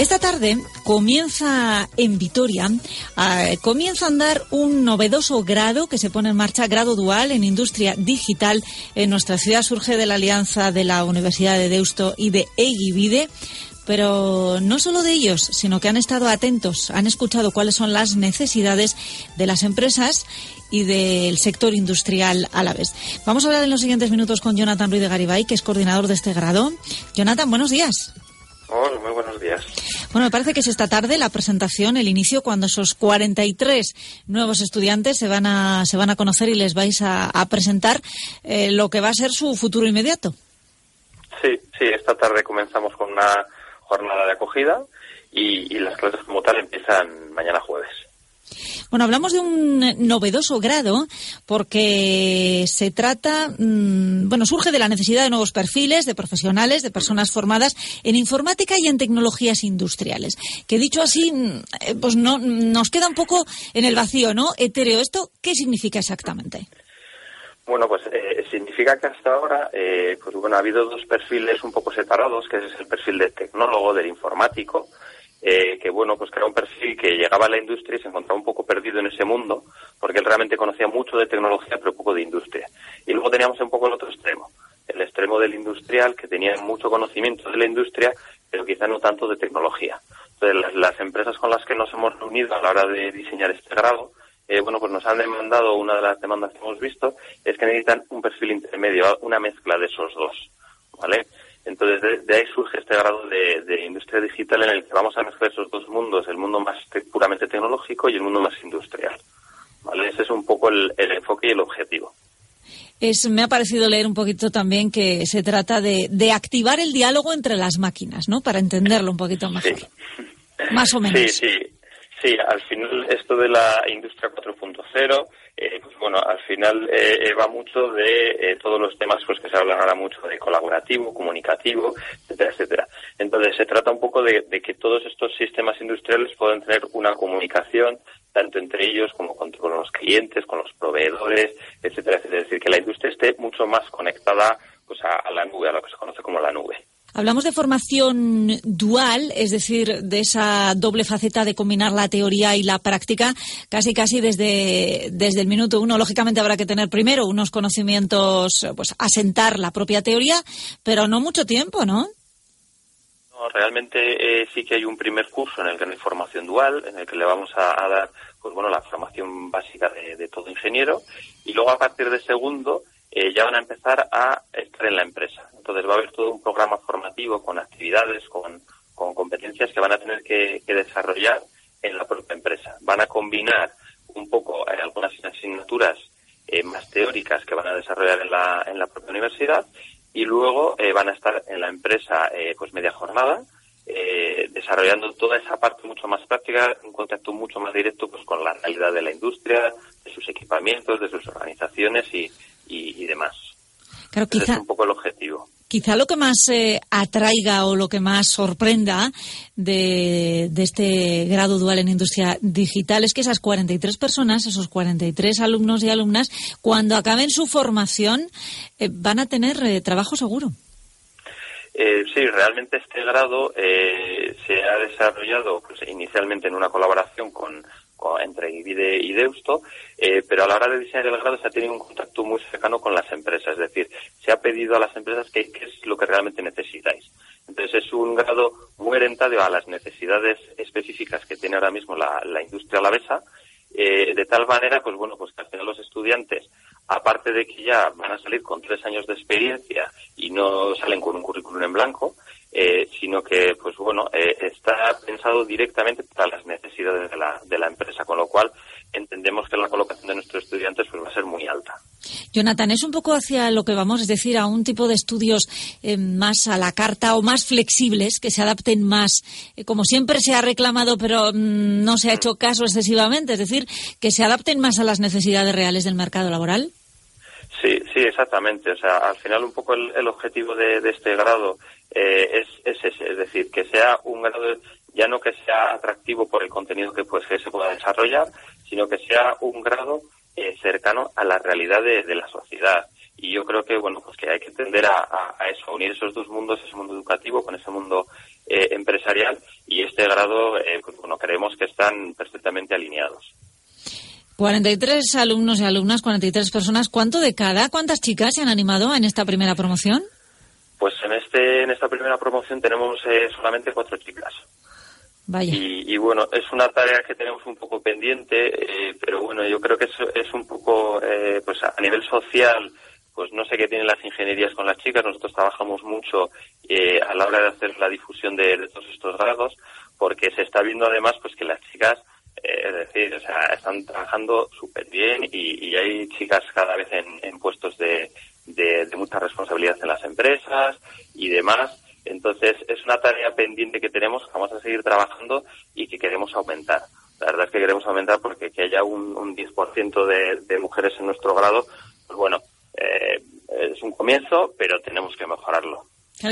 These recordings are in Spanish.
Esta tarde comienza en Vitoria, eh, comienza a andar un novedoso grado que se pone en marcha, grado dual en industria digital. En nuestra ciudad surge de la alianza de la Universidad de Deusto y de Egivide. Pero no solo de ellos, sino que han estado atentos, han escuchado cuáles son las necesidades de las empresas y del sector industrial a la vez. Vamos a hablar en los siguientes minutos con Jonathan Ruiz de Garibay, que es coordinador de este grado. Jonathan, buenos días. Hola, muy buenos días. Bueno, me parece que es esta tarde la presentación, el inicio, cuando esos 43 nuevos estudiantes se van a, se van a conocer y les vais a, a presentar eh, lo que va a ser su futuro inmediato. Sí, sí, esta tarde comenzamos con una jornada de acogida y, y las clases como tal empiezan mañana jueves. Bueno, hablamos de un novedoso grado porque se trata, mmm, bueno, surge de la necesidad de nuevos perfiles, de profesionales, de personas formadas en informática y en tecnologías industriales. Que dicho así, pues no, nos queda un poco en el vacío, ¿no? Etéreo, ¿esto qué significa exactamente? Bueno, pues eh, significa que hasta ahora, eh, pues bueno, ha habido dos perfiles un poco separados, que es el perfil del tecnólogo, del informático, eh, que bueno, pues que era un perfil que llegaba a la industria y se encontraba un poco perdido en ese mundo, porque él realmente conocía mucho de tecnología, pero poco de industria. Y luego teníamos un poco el otro extremo, el extremo del industrial, que tenía mucho conocimiento de la industria, pero quizá no tanto de tecnología. Entonces, las, empresas con las que nos hemos reunido a la hora de diseñar este grado, eh, bueno, pues nos han demandado, una de las demandas que hemos visto, es que necesitan un perfil intermedio, una mezcla de esos dos, ¿vale? Entonces, de, de, ahí surge este grado de, de, industria digital en el que vamos a mezclar esos dos mundos, el mundo más te puramente tecnológico y el mundo más industrial. ¿vale? Ese es un poco el, el enfoque y el objetivo. Es, me ha parecido leer un poquito también que se trata de, de, activar el diálogo entre las máquinas, ¿no? Para entenderlo un poquito mejor. Sí. Más o menos. Sí, sí. Sí, al final esto de la industria 4.0, eh, bueno, al final eh, va mucho de eh, todos los temas pues que se hablan ahora mucho de colaborativo, comunicativo, etcétera, etcétera. Entonces se trata un poco de, de que todos estos sistemas industriales puedan tener una comunicación tanto entre ellos como con, con los clientes, con los proveedores, etcétera, etcétera. Es decir, que la industria esté mucho más conectada pues a la nube, a lo que se conoce como la nube. Hablamos de formación dual, es decir, de esa doble faceta de combinar la teoría y la práctica, casi casi desde, desde el minuto uno. Lógicamente habrá que tener primero unos conocimientos, pues asentar la propia teoría, pero no mucho tiempo, ¿no? No, realmente eh, sí que hay un primer curso en el que no hay formación dual, en el que le vamos a, dar, pues bueno, la formación básica de, de todo ingeniero, y luego a partir de segundo eh, ya van a empezar a estar en la empresa. Entonces va a haber todo un programa formativo con actividades, con, con competencias que van a tener que, desarrollar en la propia empresa. Van a combinar un poco eh, algunas asignaturas eh, más teóricas que van a desarrollar en la, en la propia universidad y luego eh, van a estar en la empresa pues media jornada desarrollando toda esa parte mucho más práctica, un contacto mucho más directo pues con la realidad de la industria, de sus equipamientos, de sus organizaciones y, y, y demás. Claro, Ese quizá, es un poco el objetivo. Quizá lo que más eh, atraiga o lo que más sorprenda de, de, este grado dual en industria digital es que esas 43 personas, esos 43 alumnos y alumnas, cuando acaben su formación, eh, van a tener eh, trabajo seguro. Eh, sí, realmente este grado eh, se ha desarrollado pues, inicialmente en una colaboración con, con entre Ivide y Deusto, eh, pero a la hora de diseñar el grado se ha tenido un contacto muy cercano con las empresas, es decir, se ha pedido a las empresas qué es lo que realmente necesitáis. Entonces es un grado muy orientado a las necesidades específicas que tiene ahora mismo la, la industria alavesa, eh, de tal manera, pues bueno, pues que al final los estudiantes aparte de que ya van a salir con tres años de experiencia y no salen con un currículum en blanco, eh, sino que, pues bueno, eh, está pensado directamente para las necesidades de la, de la empresa, con lo cual entendemos que la colocación de nuestros estudiantes pues, va a ser muy alta. Jonathan, es un poco hacia lo que vamos, es decir, a un tipo de estudios eh, más a la carta o más flexibles, que se adapten más, eh, como siempre se ha reclamado, pero mmm, no se ha hecho caso excesivamente, es decir, que se adapten más a las necesidades reales del mercado laboral. Sí, exactamente. O sea, al final un poco el, el objetivo de, este grado eh, es, es ese, es decir, que sea un grado, ya no que sea atractivo por el contenido que, pues, que se pueda desarrollar, sino que sea un grado eh, cercano a la realidad de, la sociedad. Y yo creo que, bueno, pues que hay que tender a, a, a eso, a unir esos dos mundos, ese mundo educativo con ese mundo eh, empresarial, y este grado, eh, pues, bueno, creemos que están perfectamente alineados. 43 alumnos y alumnas, 43 personas. ¿Cuánto de cada? ¿Cuántas chicas se han animado en esta primera promoción? Pues en este en esta primera promoción tenemos eh, solamente cuatro chicas. Vaya. Y, y, bueno, es una tarea que tenemos un poco pendiente, eh, pero bueno, yo creo que es, es un poco, eh, pues a nivel social, pues no sé qué tienen las ingenierías con las chicas. Nosotros trabajamos mucho eh, a la hora de hacer la difusión de, de todos estos grados, porque se está viendo además pues que las chicas es decir, o sea, están trabajando súper bien y, y, hay chicas cada vez en, en puestos de, de, de, mucha responsabilidad en las empresas y demás. Entonces, es una tarea pendiente que tenemos, que vamos a seguir trabajando y que queremos aumentar. La verdad es que queremos aumentar porque que haya un, un 10% de, de mujeres en nuestro grado, pues bueno, eh, es un comienzo, pero tenemos que mejorarlo.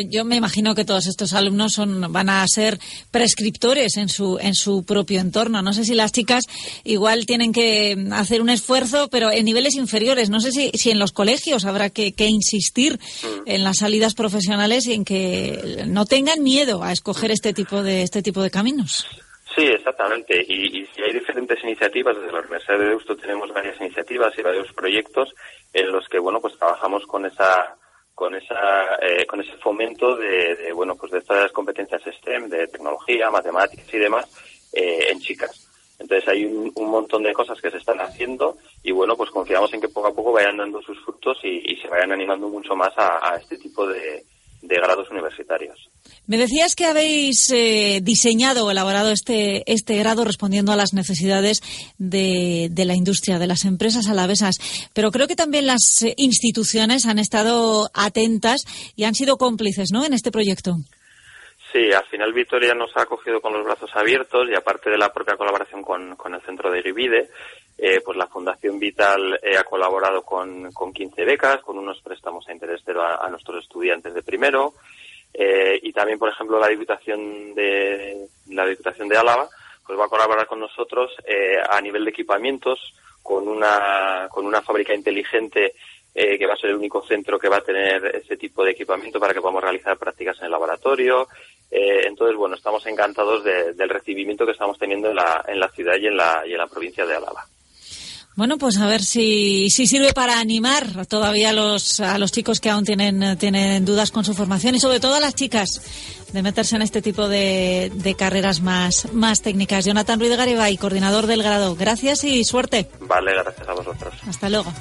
Yo me imagino que todos estos alumnos son, van a ser prescriptores en su, en su propio entorno. No sé si las chicas igual tienen que hacer un esfuerzo, pero en niveles inferiores. No sé si, si en los colegios habrá que, que insistir mm. en las salidas profesionales y en que no tengan miedo a escoger este tipo de, este tipo de caminos. Sí, exactamente. Y, hay diferentes iniciativas, desde la Universidad de Deusto tenemos varias iniciativas y varios proyectos en los que, bueno, pues trabajamos con esa con esa eh, con ese fomento de, de, bueno pues de estas competencias STEM de tecnología matemáticas y demás eh, en chicas. Entonces hay un, montón de cosas que se están haciendo y bueno pues confiamos en que poco a poco vayan dando sus frutos y, se vayan animando mucho más a este tipo de, de grados universitarios. Me decías que habéis eh, diseñado o elaborado este, este grado respondiendo a las necesidades de, de, la industria, de las empresas alavesas, pero creo que también las eh, instituciones han estado atentas y han sido cómplices ¿no? en este proyecto. Sí, al final Vitoria nos ha acogido con los brazos abiertos y aparte de la propia colaboración con, con el centro de Irivide, eh, pues la Fundación Vital eh, ha colaborado con, con 15 becas, con unos préstamos a interés cero a, nuestros estudiantes de primero, eh, y también, por ejemplo, la Diputación de, la Diputación de Álava, pues va a colaborar con nosotros eh, a nivel de equipamientos con una, con una fábrica inteligente eh, que va a ser el único centro que va a tener ese tipo de equipamiento para que podamos realizar prácticas en el laboratorio. Entonces, bueno, estamos encantados de, del recibimiento que estamos teniendo en la, en la ciudad y en la, y en la provincia de Álava. Bueno, pues a ver si, si sirve para animar todavía a los, a los chicos que aún tienen, tienen dudas con su formación y sobre todo a las chicas de meterse en este tipo de, de carreras más, más técnicas. Jonathan Ruiz Garibay, coordinador del grado. Gracias y suerte. Vale, gracias a vosotros. Hasta luego.